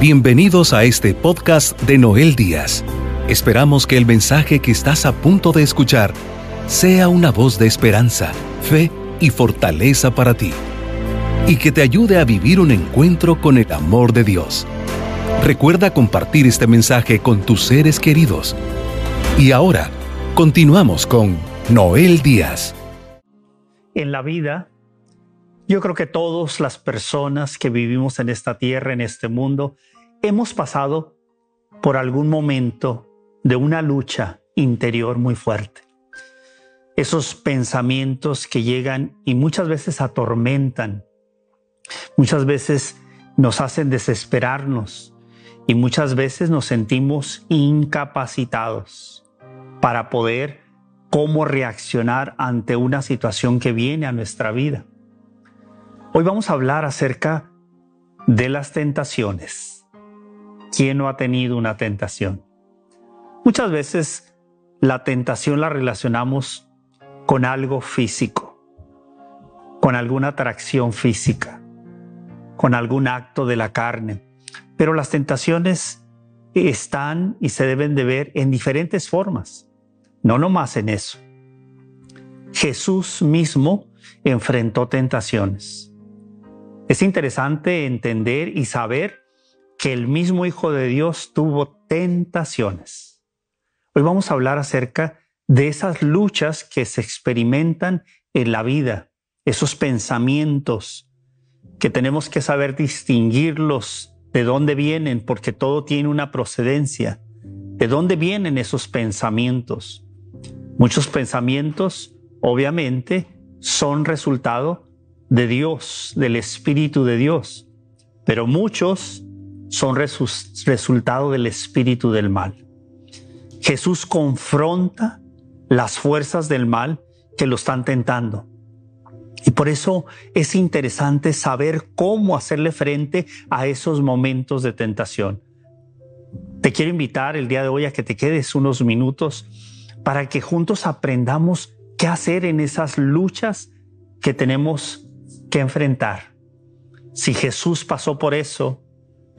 Bienvenidos a este podcast de Noel Díaz. Esperamos que el mensaje que estás a punto de escuchar sea una voz de esperanza, fe y fortaleza para ti, y que te ayude a vivir un encuentro con el amor de Dios. Recuerda compartir este mensaje con tus seres queridos. Y ahora, continuamos con Noel Díaz. En la vida, yo creo que todas las personas que vivimos en esta tierra, en este mundo, hemos pasado por algún momento de una lucha interior muy fuerte. Esos pensamientos que llegan y muchas veces atormentan, muchas veces nos hacen desesperarnos y muchas veces nos sentimos incapacitados para poder cómo reaccionar ante una situación que viene a nuestra vida. Hoy vamos a hablar acerca de las tentaciones. ¿Quién no ha tenido una tentación? Muchas veces la tentación la relacionamos con algo físico, con alguna atracción física, con algún acto de la carne. Pero las tentaciones están y se deben de ver en diferentes formas, no nomás en eso. Jesús mismo enfrentó tentaciones. Es interesante entender y saber que el mismo Hijo de Dios tuvo tentaciones. Hoy vamos a hablar acerca de esas luchas que se experimentan en la vida, esos pensamientos que tenemos que saber distinguirlos, de dónde vienen, porque todo tiene una procedencia. ¿De dónde vienen esos pensamientos? Muchos pensamientos, obviamente, son resultado de Dios, del Espíritu de Dios, pero muchos son resultado del espíritu del mal. Jesús confronta las fuerzas del mal que lo están tentando. Y por eso es interesante saber cómo hacerle frente a esos momentos de tentación. Te quiero invitar el día de hoy a que te quedes unos minutos para que juntos aprendamos qué hacer en esas luchas que tenemos que enfrentar. Si Jesús pasó por eso,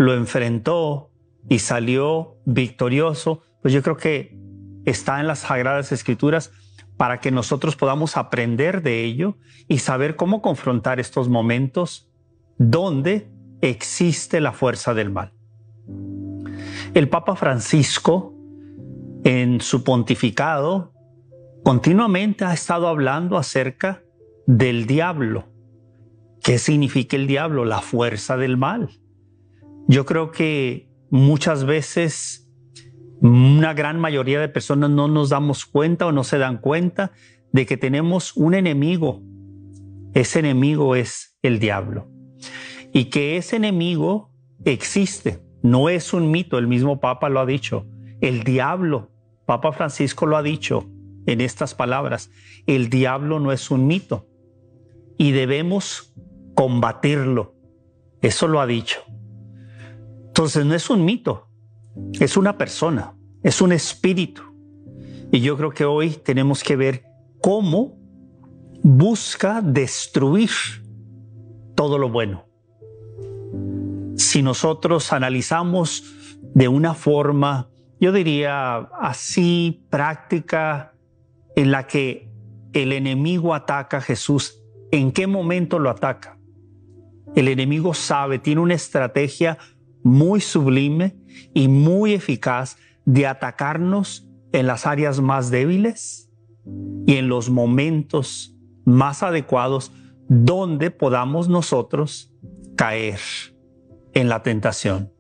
lo enfrentó y salió victorioso, pues yo creo que está en las Sagradas Escrituras para que nosotros podamos aprender de ello y saber cómo confrontar estos momentos donde existe la fuerza del mal. El Papa Francisco, en su pontificado, continuamente ha estado hablando acerca del diablo. ¿Qué significa el diablo? La fuerza del mal. Yo creo que muchas veces una gran mayoría de personas no nos damos cuenta o no se dan cuenta de que tenemos un enemigo. Ese enemigo es el diablo. Y que ese enemigo existe. No es un mito, el mismo Papa lo ha dicho. El diablo, Papa Francisco lo ha dicho en estas palabras, el diablo no es un mito y debemos combatirlo. Eso lo ha dicho. Entonces no es un mito, es una persona, es un espíritu. Y yo creo que hoy tenemos que ver cómo busca destruir todo lo bueno. Si nosotros analizamos de una forma, yo diría así, práctica, en la que el enemigo ataca a Jesús, ¿en qué momento lo ataca? El enemigo sabe, tiene una estrategia muy sublime y muy eficaz de atacarnos en las áreas más débiles y en los momentos más adecuados donde podamos nosotros caer en la tentación.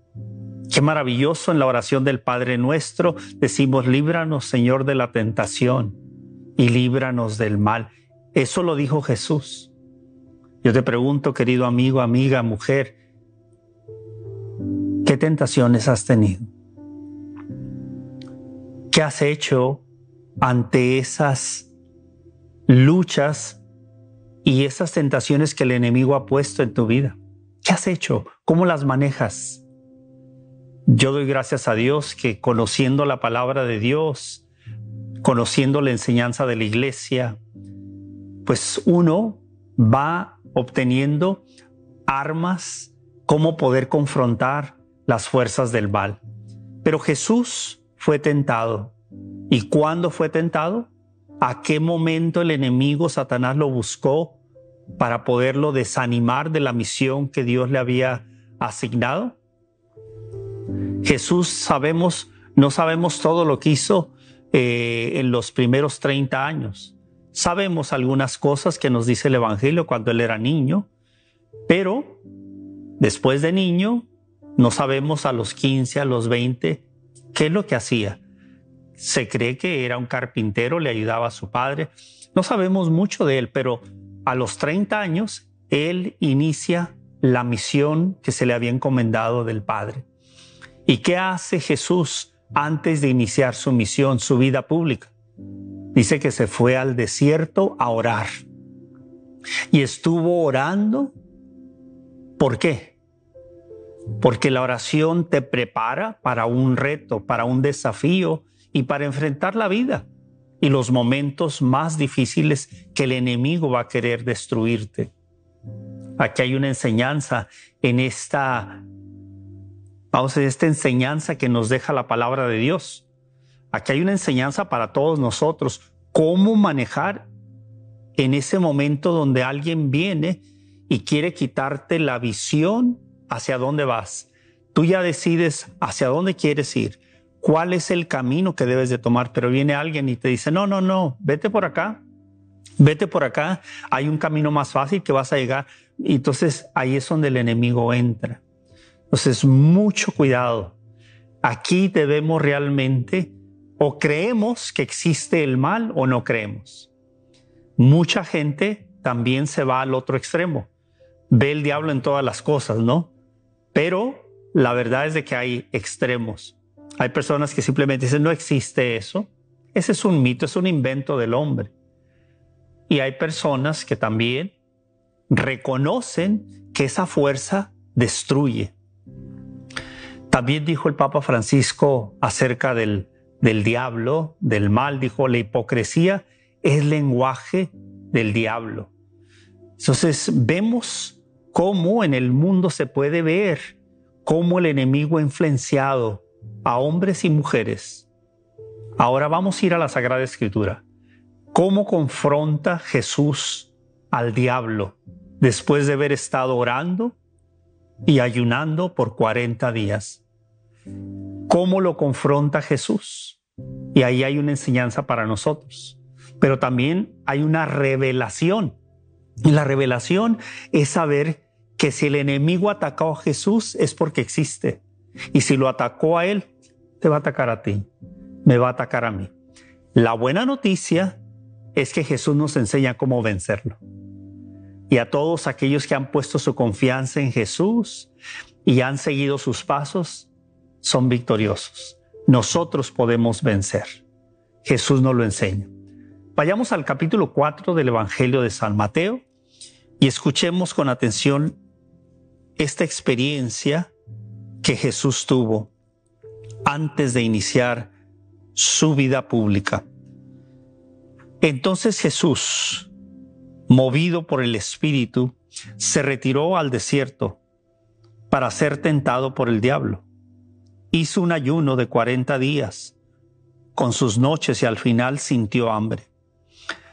Qué maravilloso en la oración del Padre nuestro decimos, líbranos Señor de la tentación y líbranos del mal. Eso lo dijo Jesús. Yo te pregunto, querido amigo, amiga, mujer, ¿Qué tentaciones has tenido? ¿Qué has hecho ante esas luchas y esas tentaciones que el enemigo ha puesto en tu vida? ¿Qué has hecho? ¿Cómo las manejas? Yo doy gracias a Dios que conociendo la palabra de Dios, conociendo la enseñanza de la iglesia, pues uno va obteniendo armas, cómo poder confrontar las fuerzas del mal. Pero Jesús fue tentado. ¿Y cuándo fue tentado? ¿A qué momento el enemigo Satanás lo buscó para poderlo desanimar de la misión que Dios le había asignado? Jesús sabemos, no sabemos todo lo que hizo eh, en los primeros 30 años. Sabemos algunas cosas que nos dice el Evangelio cuando él era niño, pero después de niño no sabemos a los 15, a los 20, qué es lo que hacía. Se cree que era un carpintero, le ayudaba a su padre. No sabemos mucho de él, pero a los 30 años él inicia la misión que se le había encomendado del Padre. ¿Y qué hace Jesús antes de iniciar su misión, su vida pública? Dice que se fue al desierto a orar. Y estuvo orando. ¿Por qué? Porque la oración te prepara para un reto, para un desafío y para enfrentar la vida y los momentos más difíciles que el enemigo va a querer destruirte. Aquí hay una enseñanza en esta, vamos a decir, esta enseñanza que nos deja la palabra de Dios. Aquí hay una enseñanza para todos nosotros, cómo manejar en ese momento donde alguien viene y quiere quitarte la visión hacia dónde vas. Tú ya decides hacia dónde quieres ir, cuál es el camino que debes de tomar, pero viene alguien y te dice, no, no, no, vete por acá, vete por acá, hay un camino más fácil que vas a llegar. Y entonces ahí es donde el enemigo entra. Entonces, mucho cuidado. Aquí debemos realmente o creemos que existe el mal o no creemos. Mucha gente también se va al otro extremo. Ve el diablo en todas las cosas, ¿no? Pero la verdad es de que hay extremos. Hay personas que simplemente dicen, no existe eso. Ese es un mito, es un invento del hombre. Y hay personas que también reconocen que esa fuerza destruye. También dijo el Papa Francisco acerca del, del diablo, del mal, dijo, la hipocresía es lenguaje del diablo. Entonces vemos cómo en el mundo se puede ver cómo el enemigo ha influenciado a hombres y mujeres. Ahora vamos a ir a la Sagrada Escritura. ¿Cómo confronta Jesús al diablo después de haber estado orando y ayunando por 40 días? ¿Cómo lo confronta Jesús? Y ahí hay una enseñanza para nosotros. Pero también hay una revelación. Y la revelación es saber que si el enemigo atacó a Jesús es porque existe. Y si lo atacó a él, te va a atacar a ti, me va a atacar a mí. La buena noticia es que Jesús nos enseña cómo vencerlo. Y a todos aquellos que han puesto su confianza en Jesús y han seguido sus pasos, son victoriosos. Nosotros podemos vencer. Jesús nos lo enseña. Vayamos al capítulo 4 del Evangelio de San Mateo y escuchemos con atención esta experiencia que Jesús tuvo antes de iniciar su vida pública. Entonces Jesús, movido por el Espíritu, se retiró al desierto para ser tentado por el diablo. Hizo un ayuno de cuarenta días con sus noches y al final sintió hambre.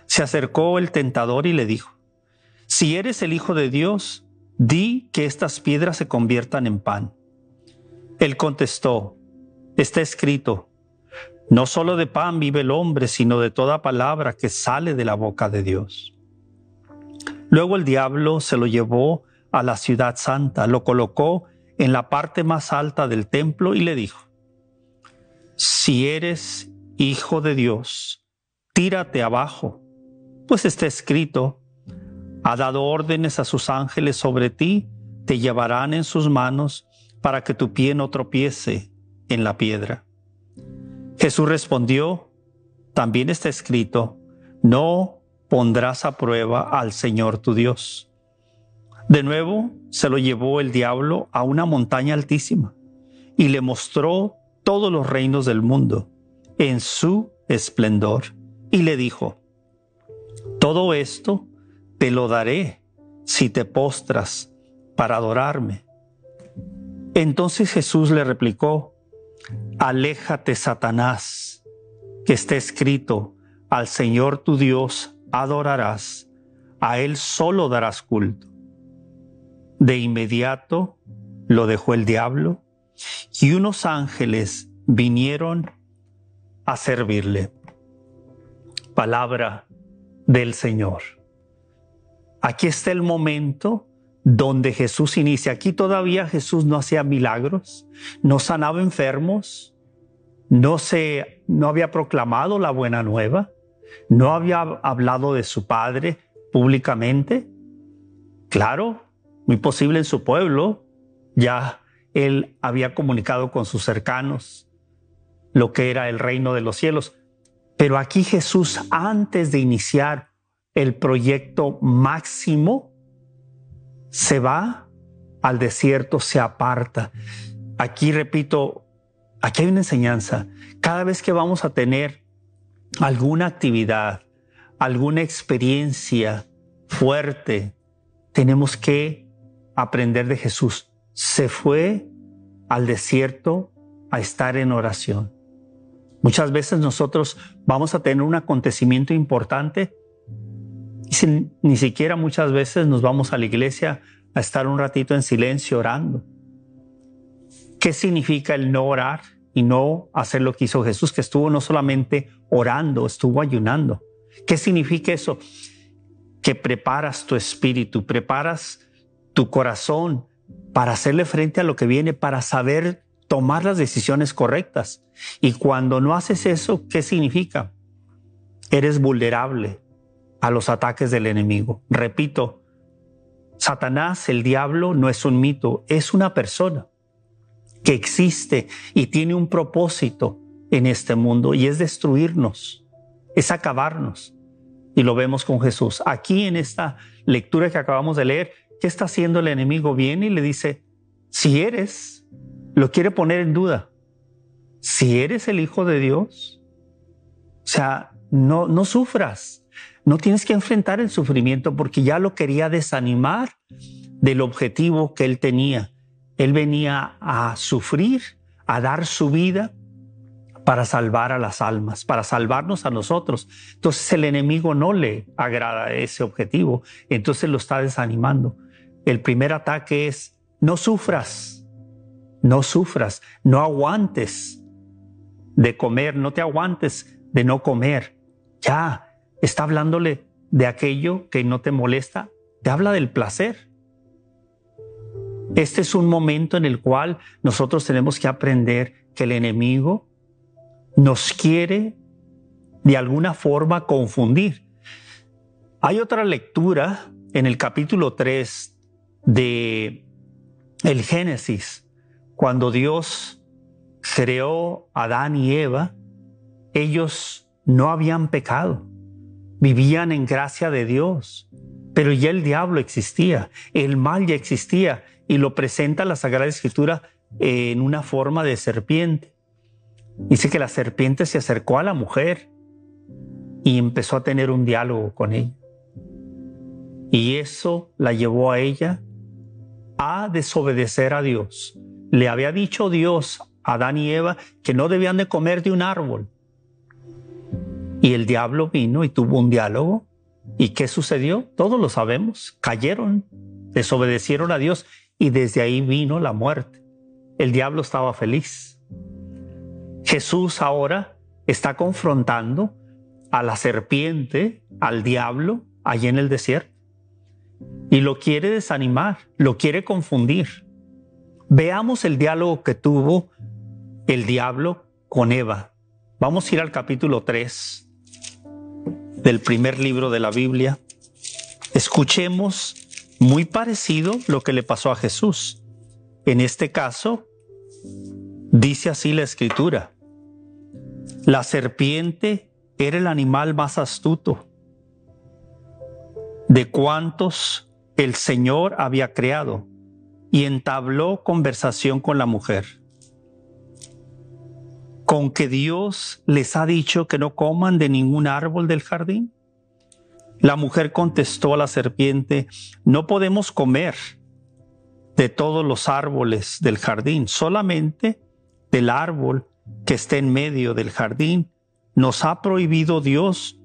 Se acercó el tentador y le dijo, si eres el Hijo de Dios, di que estas piedras se conviertan en pan. Él contestó, está escrito, no solo de pan vive el hombre, sino de toda palabra que sale de la boca de Dios. Luego el diablo se lo llevó a la ciudad santa, lo colocó en la parte más alta del templo y le dijo, si eres hijo de Dios, tírate abajo, pues está escrito, ha dado órdenes a sus ángeles sobre ti, te llevarán en sus manos para que tu pie no tropiece en la piedra. Jesús respondió, también está escrito, no pondrás a prueba al Señor tu Dios. De nuevo se lo llevó el diablo a una montaña altísima y le mostró todos los reinos del mundo en su esplendor y le dijo, todo esto te lo daré si te postras para adorarme. Entonces Jesús le replicó, Aléjate, Satanás, que está escrito, al Señor tu Dios adorarás, a Él solo darás culto. De inmediato lo dejó el diablo y unos ángeles vinieron a servirle. Palabra del Señor. Aquí está el momento donde Jesús inicia. Aquí todavía Jesús no hacía milagros, no sanaba enfermos, no se no había proclamado la buena nueva, no había hablado de su padre públicamente. Claro, muy posible en su pueblo ya él había comunicado con sus cercanos lo que era el reino de los cielos. Pero aquí Jesús, antes de iniciar el proyecto máximo, se va al desierto, se aparta. Aquí repito, aquí hay una enseñanza. Cada vez que vamos a tener alguna actividad, alguna experiencia fuerte, tenemos que aprender de Jesús. Se fue al desierto a estar en oración. Muchas veces nosotros vamos a tener un acontecimiento importante y ni siquiera muchas veces nos vamos a la iglesia a estar un ratito en silencio orando. ¿Qué significa el no orar y no hacer lo que hizo Jesús, que estuvo no solamente orando, estuvo ayunando? ¿Qué significa eso? Que preparas tu espíritu, preparas tu corazón para hacerle frente a lo que viene, para saber tomar las decisiones correctas. Y cuando no haces eso, ¿qué significa? Eres vulnerable, a los ataques del enemigo. Repito, Satanás, el diablo, no es un mito, es una persona que existe y tiene un propósito en este mundo y es destruirnos, es acabarnos. Y lo vemos con Jesús. Aquí en esta lectura que acabamos de leer, ¿qué está haciendo el enemigo? Viene y le dice, si eres, lo quiere poner en duda. Si eres el Hijo de Dios, o sea, no, no sufras, no tienes que enfrentar el sufrimiento porque ya lo quería desanimar del objetivo que él tenía. Él venía a sufrir, a dar su vida para salvar a las almas, para salvarnos a nosotros. Entonces el enemigo no le agrada ese objetivo, entonces lo está desanimando. El primer ataque es, no sufras, no sufras, no aguantes de comer, no te aguantes de no comer. Ya, está hablándole de aquello que no te molesta, te habla del placer. Este es un momento en el cual nosotros tenemos que aprender que el enemigo nos quiere de alguna forma confundir. Hay otra lectura en el capítulo 3 de el Génesis, cuando Dios creó a Adán y Eva, ellos no habían pecado vivían en gracia de Dios. Pero ya el diablo existía, el mal ya existía y lo presenta la Sagrada Escritura en una forma de serpiente. Dice que la serpiente se acercó a la mujer y empezó a tener un diálogo con ella. Y eso la llevó a ella a desobedecer a Dios. Le había dicho Dios a Adán y Eva que no debían de comer de un árbol, y el diablo vino y tuvo un diálogo. ¿Y qué sucedió? Todos lo sabemos. Cayeron, desobedecieron a Dios y desde ahí vino la muerte. El diablo estaba feliz. Jesús ahora está confrontando a la serpiente, al diablo, allí en el desierto. Y lo quiere desanimar, lo quiere confundir. Veamos el diálogo que tuvo el diablo con Eva. Vamos a ir al capítulo 3 del primer libro de la Biblia, escuchemos muy parecido lo que le pasó a Jesús. En este caso, dice así la escritura, la serpiente era el animal más astuto de cuantos el Señor había creado y entabló conversación con la mujer con que Dios les ha dicho que no coman de ningún árbol del jardín? La mujer contestó a la serpiente, no podemos comer de todos los árboles del jardín, solamente del árbol que está en medio del jardín. Nos ha prohibido Dios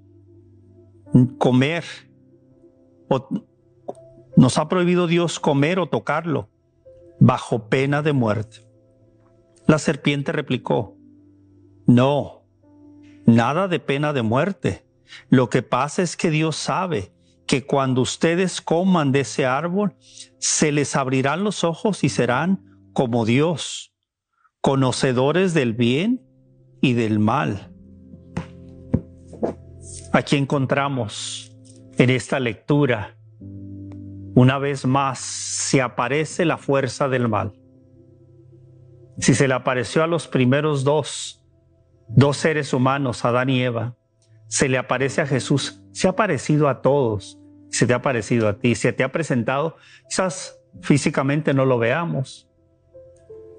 comer, o, nos ha prohibido Dios comer o tocarlo bajo pena de muerte. La serpiente replicó, no, nada de pena de muerte. Lo que pasa es que Dios sabe que cuando ustedes coman de ese árbol, se les abrirán los ojos y serán como Dios, conocedores del bien y del mal. Aquí encontramos en esta lectura, una vez más, se aparece la fuerza del mal. Si se le apareció a los primeros dos, dos seres humanos, Adán y Eva, se le aparece a Jesús, se ha parecido a todos, se te ha parecido a ti, se te ha presentado, quizás físicamente no lo veamos,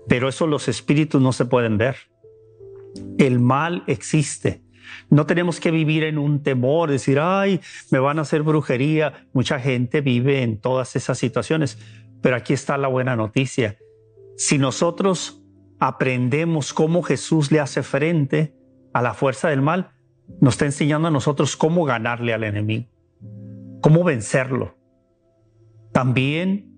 pero eso los espíritus no se pueden ver. El mal existe. No tenemos que vivir en un temor, decir, ay, me van a hacer brujería. Mucha gente vive en todas esas situaciones, pero aquí está la buena noticia. Si nosotros aprendemos cómo Jesús le hace frente a la fuerza del mal, nos está enseñando a nosotros cómo ganarle al enemigo, cómo vencerlo. También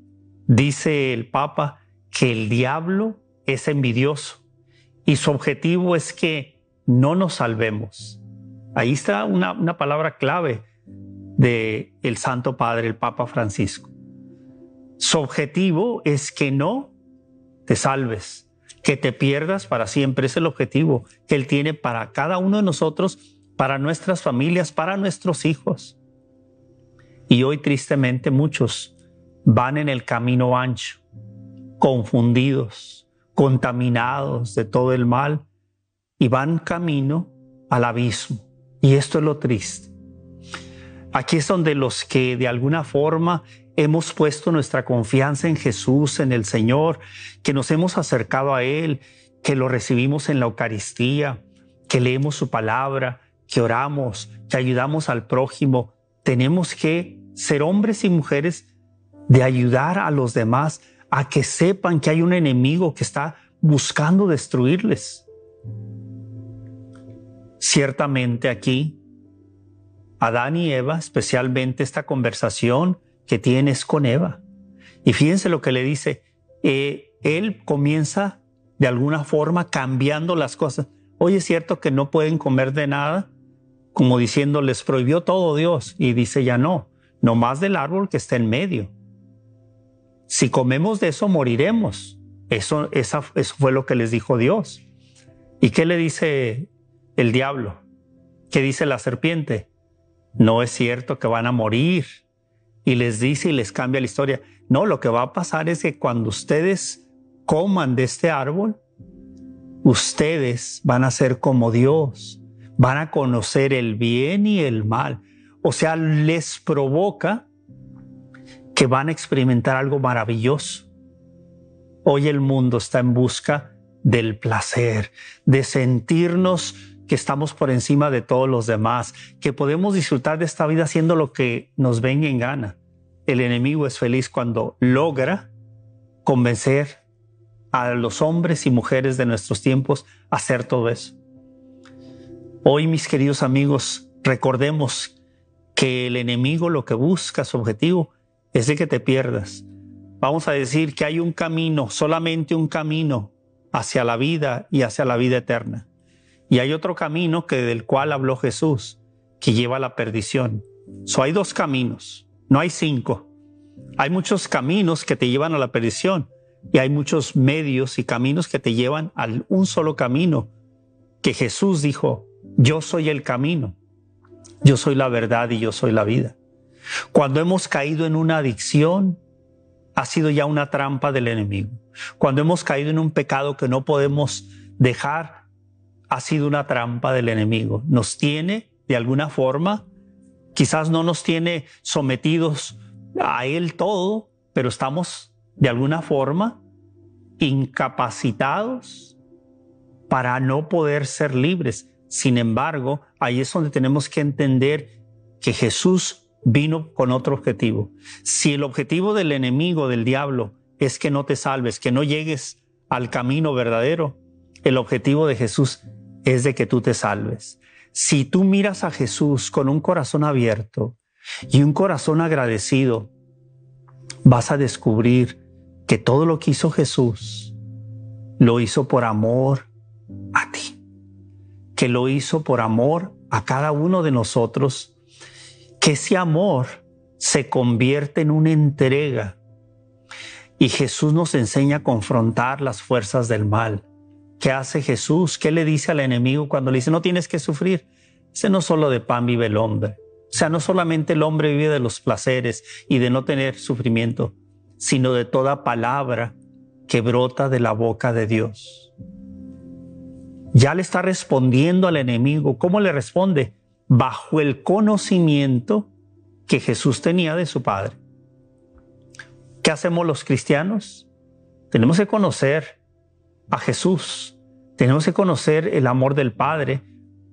dice el Papa que el diablo es envidioso y su objetivo es que no nos salvemos. Ahí está una, una palabra clave de el Santo Padre, el Papa Francisco. Su objetivo es que no te salves, que te pierdas para siempre. Es el objetivo que Él tiene para cada uno de nosotros para nuestras familias, para nuestros hijos. Y hoy tristemente muchos van en el camino ancho, confundidos, contaminados de todo el mal y van camino al abismo. Y esto es lo triste. Aquí es donde los que de alguna forma hemos puesto nuestra confianza en Jesús, en el Señor, que nos hemos acercado a Él, que lo recibimos en la Eucaristía, que leemos su palabra, que oramos, que ayudamos al prójimo, tenemos que ser hombres y mujeres de ayudar a los demás a que sepan que hay un enemigo que está buscando destruirles. Ciertamente aquí, Adán y Eva, especialmente esta conversación que tienes con Eva. Y fíjense lo que le dice, eh, él comienza de alguna forma cambiando las cosas. Oye, es cierto que no pueden comer de nada, como diciendo, les prohibió todo Dios. Y dice, ya no, no más del árbol que está en medio. Si comemos de eso, moriremos. Eso, eso fue lo que les dijo Dios. ¿Y qué le dice el diablo? ¿Qué dice la serpiente? No es cierto que van a morir. Y les dice y les cambia la historia. No, lo que va a pasar es que cuando ustedes coman de este árbol, ustedes van a ser como Dios van a conocer el bien y el mal. O sea, les provoca que van a experimentar algo maravilloso. Hoy el mundo está en busca del placer, de sentirnos que estamos por encima de todos los demás, que podemos disfrutar de esta vida haciendo lo que nos venga en gana. El enemigo es feliz cuando logra convencer a los hombres y mujeres de nuestros tiempos a hacer todo eso. Hoy, mis queridos amigos, recordemos que el enemigo lo que busca, su objetivo, es de que te pierdas. Vamos a decir que hay un camino, solamente un camino hacia la vida y hacia la vida eterna. Y hay otro camino que del cual habló Jesús, que lleva a la perdición. So, hay dos caminos, no hay cinco. Hay muchos caminos que te llevan a la perdición y hay muchos medios y caminos que te llevan a un solo camino que Jesús dijo, yo soy el camino, yo soy la verdad y yo soy la vida. Cuando hemos caído en una adicción, ha sido ya una trampa del enemigo. Cuando hemos caído en un pecado que no podemos dejar, ha sido una trampa del enemigo. Nos tiene, de alguna forma, quizás no nos tiene sometidos a él todo, pero estamos, de alguna forma, incapacitados para no poder ser libres. Sin embargo, ahí es donde tenemos que entender que Jesús vino con otro objetivo. Si el objetivo del enemigo, del diablo, es que no te salves, que no llegues al camino verdadero. El objetivo de Jesús es de que tú te salves. Si tú miras a Jesús con un corazón abierto y un corazón agradecido, vas a descubrir que todo lo que hizo Jesús lo hizo por amor a ti, que lo hizo por amor a cada uno de nosotros, que ese amor se convierte en una entrega y Jesús nos enseña a confrontar las fuerzas del mal. ¿Qué hace Jesús? ¿Qué le dice al enemigo cuando le dice no tienes que sufrir? Ese no solo de pan vive el hombre. O sea, no solamente el hombre vive de los placeres y de no tener sufrimiento, sino de toda palabra que brota de la boca de Dios. Ya le está respondiendo al enemigo. ¿Cómo le responde? Bajo el conocimiento que Jesús tenía de su Padre. ¿Qué hacemos los cristianos? Tenemos que conocer a Jesús, tenemos que conocer el amor del Padre,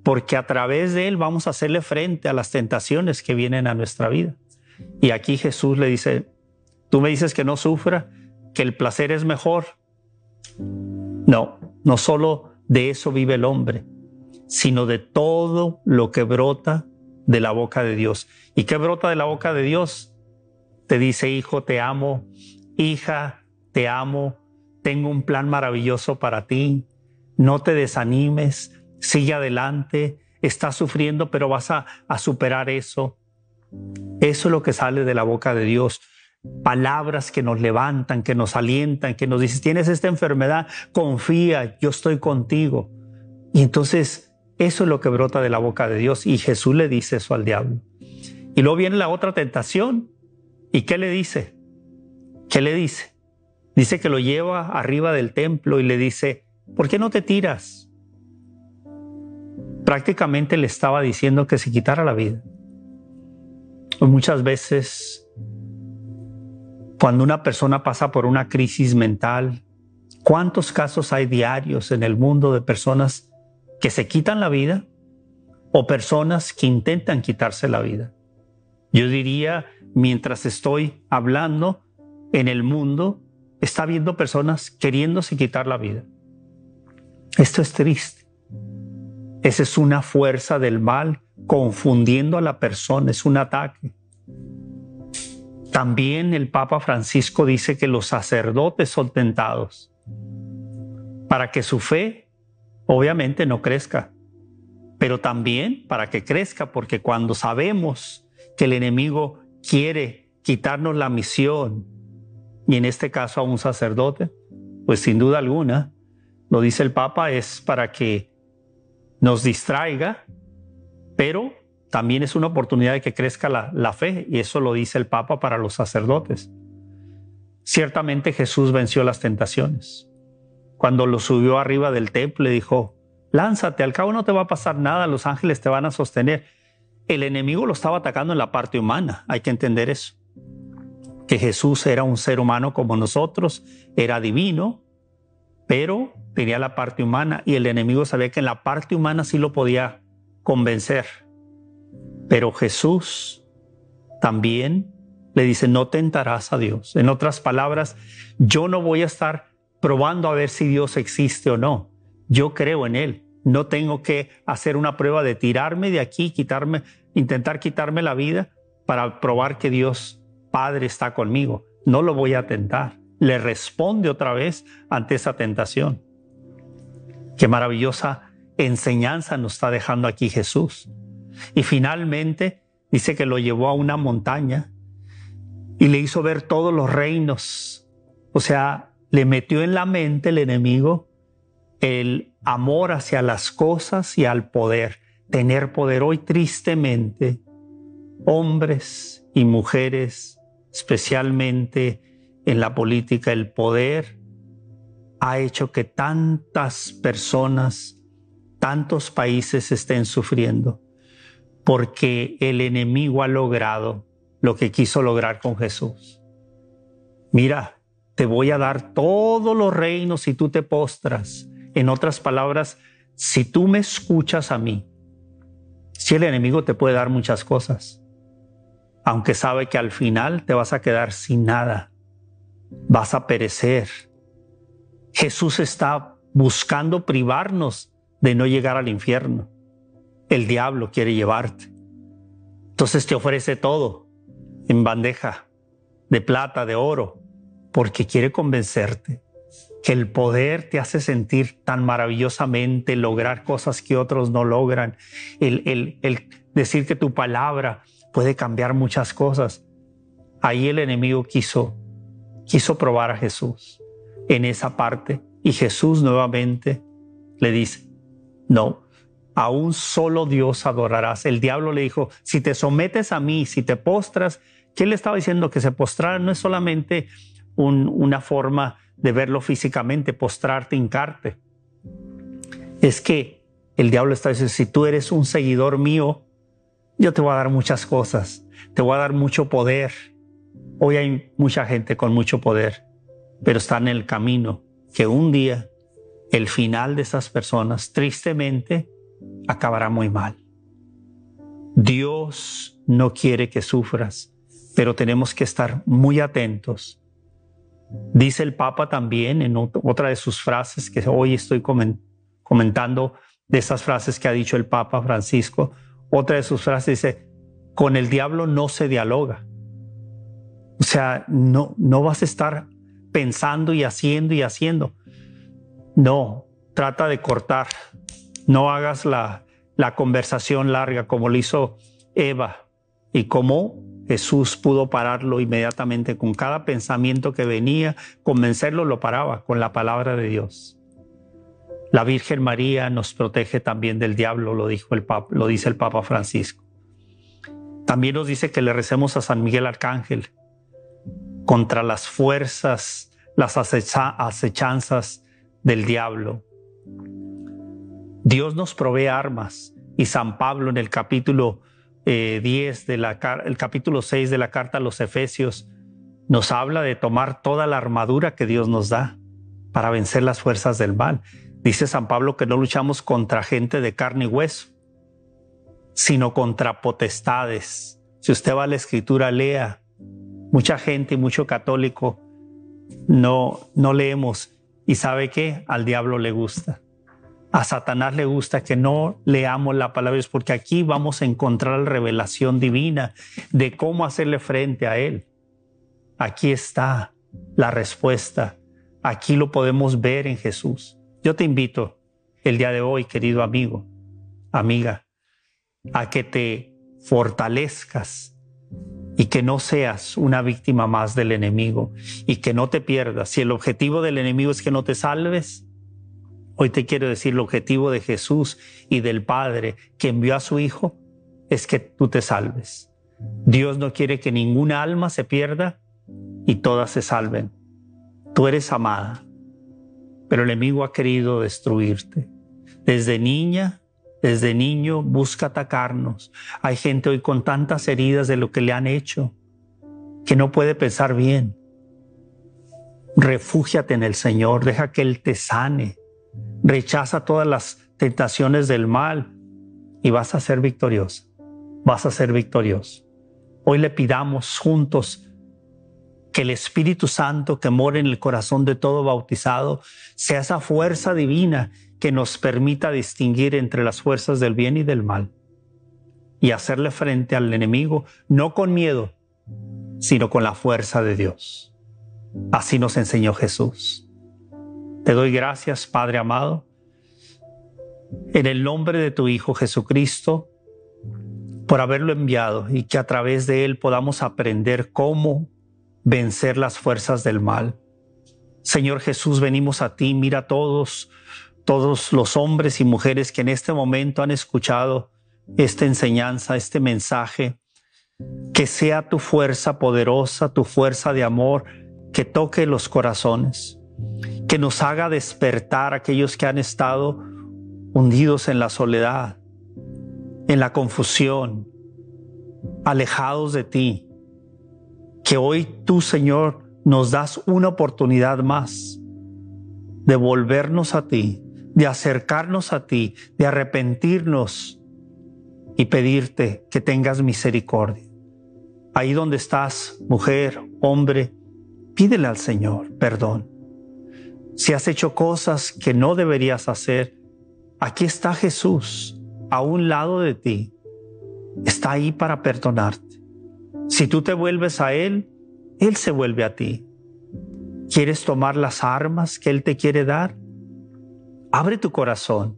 porque a través de Él vamos a hacerle frente a las tentaciones que vienen a nuestra vida. Y aquí Jesús le dice, tú me dices que no sufra, que el placer es mejor. No, no solo de eso vive el hombre, sino de todo lo que brota de la boca de Dios. ¿Y qué brota de la boca de Dios? Te dice, hijo, te amo, hija, te amo, tengo un plan maravilloso para ti, no te desanimes, sigue adelante, estás sufriendo, pero vas a, superar eso. Eso es lo que sale de la boca de Dios. Palabras que nos levantan, que nos alientan, que nos dicen, tienes esta enfermedad, confía, yo estoy contigo. Y entonces eso es lo que brota de la boca de Dios. Y Jesús le dice eso al diablo. Y luego viene la otra tentación. ¿Y qué le dice? ¿Qué le dice? Dice que lo lleva arriba del templo y le dice, ¿por qué no te tiras? Prácticamente le estaba diciendo que se quitara la vida. Muchas veces, cuando una persona pasa por una crisis mental, ¿cuántos casos hay diarios en el mundo de personas que se quitan la vida o personas que intentan quitarse la vida? Yo diría, mientras estoy hablando en el mundo, está viendo personas queriéndose quitar la vida. Esto es triste. Esa es una fuerza del mal confundiendo a la persona, es un ataque. También el Papa Francisco dice que los sacerdotes son tentados para que su fe obviamente no crezca, pero también para que crezca, porque cuando sabemos que el enemigo quiere quitarnos la misión, y en este caso a un sacerdote, pues sin duda alguna, lo dice el Papa, es para que nos distraiga, pero también es una oportunidad de que crezca la, la fe, y eso lo dice el Papa para los sacerdotes. Ciertamente Jesús venció las tentaciones. Cuando lo subió arriba del templo, le dijo, lánzate, al cabo no te va a pasar nada, los ángeles te van a sostener el enemigo lo estaba atacando en la parte humana, hay que entender eso. Que Jesús era un ser humano como nosotros, era divino, pero tenía la parte humana y el enemigo sabía que en la parte humana sí lo podía convencer. Pero Jesús también le dice, no tentarás a Dios. En otras palabras, yo no voy a estar probando a ver si Dios existe o no. Yo creo en Él. No tengo que hacer una prueba de tirarme de aquí, quitarme, intentar quitarme la vida para probar que Dios Padre está conmigo. No lo voy a tentar. Le responde otra vez ante esa tentación. Qué maravillosa enseñanza nos está dejando aquí Jesús. Y finalmente dice que lo llevó a una montaña y le hizo ver todos los reinos. O sea, le metió en la mente el enemigo el amor hacia las cosas y al poder. Tener poder hoy tristemente, hombres y mujeres, especialmente en la política, el poder ha hecho que tantas personas, tantos países estén sufriendo, porque el enemigo ha logrado lo que quiso lograr con Jesús. Mira, te voy a dar todos los reinos si tú te postras en otras palabras, si tú me escuchas a mí, si el enemigo te puede dar muchas cosas, aunque sabe que al final te vas a quedar sin nada, vas a perecer. Jesús está buscando privarnos de no llegar al infierno. El diablo quiere llevarte. Entonces te ofrece todo en bandeja de plata, de oro, porque quiere convencerte que el poder te hace sentir tan maravillosamente, lograr cosas que otros no logran, el, el decir que tu palabra puede cambiar muchas cosas. Ahí el enemigo quiso, quiso probar a Jesús en esa parte y Jesús nuevamente le dice, no, a un solo Dios adorarás. El diablo le dijo, si te sometes a mí, si te postras, ¿qué le estaba diciendo? Que se postrara no es solamente una forma de verlo físicamente, postrarte, hincarte. Es que el diablo está diciendo, si tú eres un seguidor mío, yo te voy a dar muchas cosas, te voy a dar mucho poder. Hoy hay mucha gente con mucho poder, pero está en el camino que un día el final de esas personas, tristemente, acabará muy mal. Dios no quiere que sufras, pero tenemos que estar muy atentos Dice el Papa también en otra de sus frases que hoy estoy comentando de esas frases que ha dicho el Papa Francisco, otra de sus frases dice, con el diablo no se dialoga. O sea, no, no vas a estar pensando y haciendo y haciendo. No, trata de cortar. No hagas la, la conversación larga como lo hizo Eva y como Jesús pudo pararlo inmediatamente con cada pensamiento que venía, convencerlo lo paraba con la palabra de Dios. La Virgen María nos protege también del diablo, lo, dijo el Papa, lo dice el Papa Francisco. También nos dice que le recemos a San Miguel Arcángel contra las fuerzas, las acechanzas del diablo. Dios nos provee armas y San Pablo en el capítulo 10 eh, de la, el capítulo 6 de la carta a los Efesios nos habla de tomar toda la armadura que Dios nos da para vencer las fuerzas del mal. Dice San Pablo que no luchamos contra gente de carne y hueso, sino contra potestades. Si usted va a la escritura, lea. Mucha gente y mucho católico no, no leemos y sabe que al diablo le gusta. A Satanás le gusta que no leamos la palabra es porque aquí vamos a encontrar la revelación divina de cómo hacerle frente a Él. Aquí está la respuesta. Aquí lo podemos ver en Jesús. Yo te invito el día de hoy, querido amigo, amiga, a que te fortalezcas y que no seas una víctima más del enemigo y que no te pierdas. Si el objetivo del enemigo es que no te salves, Hoy te quiero decir, el objetivo de Jesús y del Padre que envió a su Hijo es que tú te salves. Dios no quiere que ninguna alma se pierda y todas se salven. Tú eres amada, pero el enemigo ha querido destruirte. Desde niña, desde niño busca atacarnos. Hay gente hoy con tantas heridas de lo que le han hecho que no puede pensar bien. Refúgiate en el Señor, deja que Él te sane rechaza todas las tentaciones del mal y vas a ser victorioso. Vas a ser victorioso. Hoy le pidamos juntos que el Espíritu Santo que mora en el corazón de todo bautizado sea esa fuerza divina que nos permita distinguir entre las fuerzas del bien y del mal y hacerle frente al enemigo no con miedo, sino con la fuerza de Dios. Así nos enseñó Jesús. Te doy gracias, Padre amado, en el nombre de tu Hijo Jesucristo, por haberlo enviado y que a través de él podamos aprender cómo vencer las fuerzas del mal. Señor Jesús, venimos a ti, mira todos, todos los hombres y mujeres que en este momento han escuchado esta enseñanza, este mensaje, que sea tu fuerza poderosa, tu fuerza de amor, que toque los corazones que nos haga despertar aquellos que han estado hundidos en la soledad, en la confusión, alejados de ti. Que hoy tú, Señor, nos das una oportunidad más de volvernos a ti, de acercarnos a ti, de arrepentirnos y pedirte que tengas misericordia. Ahí donde estás, mujer, hombre, Pídele al Señor perdón. Si has hecho cosas que no deberías hacer, aquí está Jesús a un lado de ti. Está ahí para perdonarte. Si tú te vuelves a Él, Él se vuelve a ti. ¿Quieres tomar las armas que Él te quiere dar? Abre tu corazón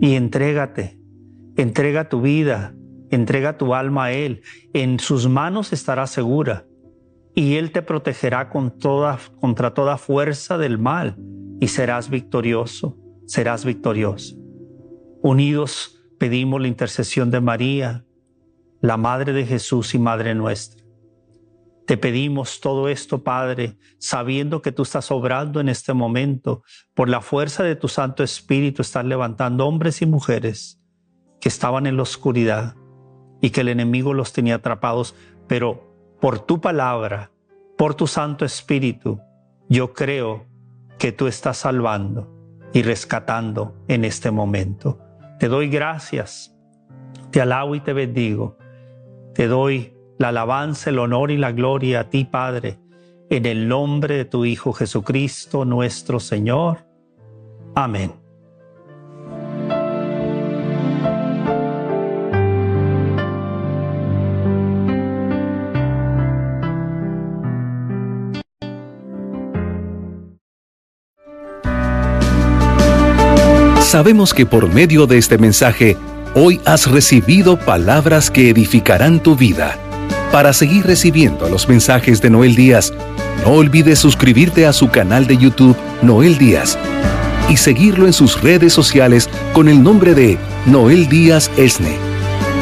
y entrégate. Entrega tu vida, entrega tu alma a Él. En sus manos estarás segura y Él te protegerá contra toda fuerza del mal y serás victorioso, serás victorioso. Unidos pedimos la intercesión de María, la Madre de Jesús y Madre nuestra. Te pedimos todo esto, Padre, sabiendo que tú estás obrando en este momento. Por la fuerza de tu Santo Espíritu estás levantando hombres y mujeres que estaban en la oscuridad y que el enemigo los tenía atrapados, pero por tu palabra, por tu Santo Espíritu, yo creo que tú estás salvando y rescatando en este momento. Te doy gracias, te alabo y te bendigo. Te doy la alabanza, el honor y la gloria a ti, Padre, en el nombre de tu Hijo Jesucristo, nuestro Señor. Amén. Sabemos que por medio de este mensaje, hoy has recibido palabras que edificarán tu vida. Para seguir recibiendo los mensajes de Noel Díaz, no olvides suscribirte a su canal de YouTube Noel Díaz y seguirlo en sus redes sociales con el nombre de Noel Díaz Esne.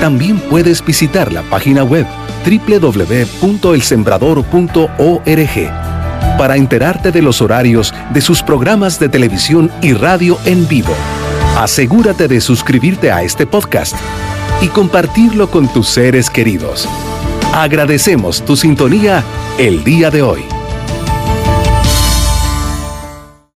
También puedes visitar la página web www.elsembrador.org para enterarte de los horarios de sus programas de televisión y radio en vivo. Asegúrate de suscribirte a este podcast y compartirlo con tus seres queridos. Agradecemos tu sintonía el día de hoy.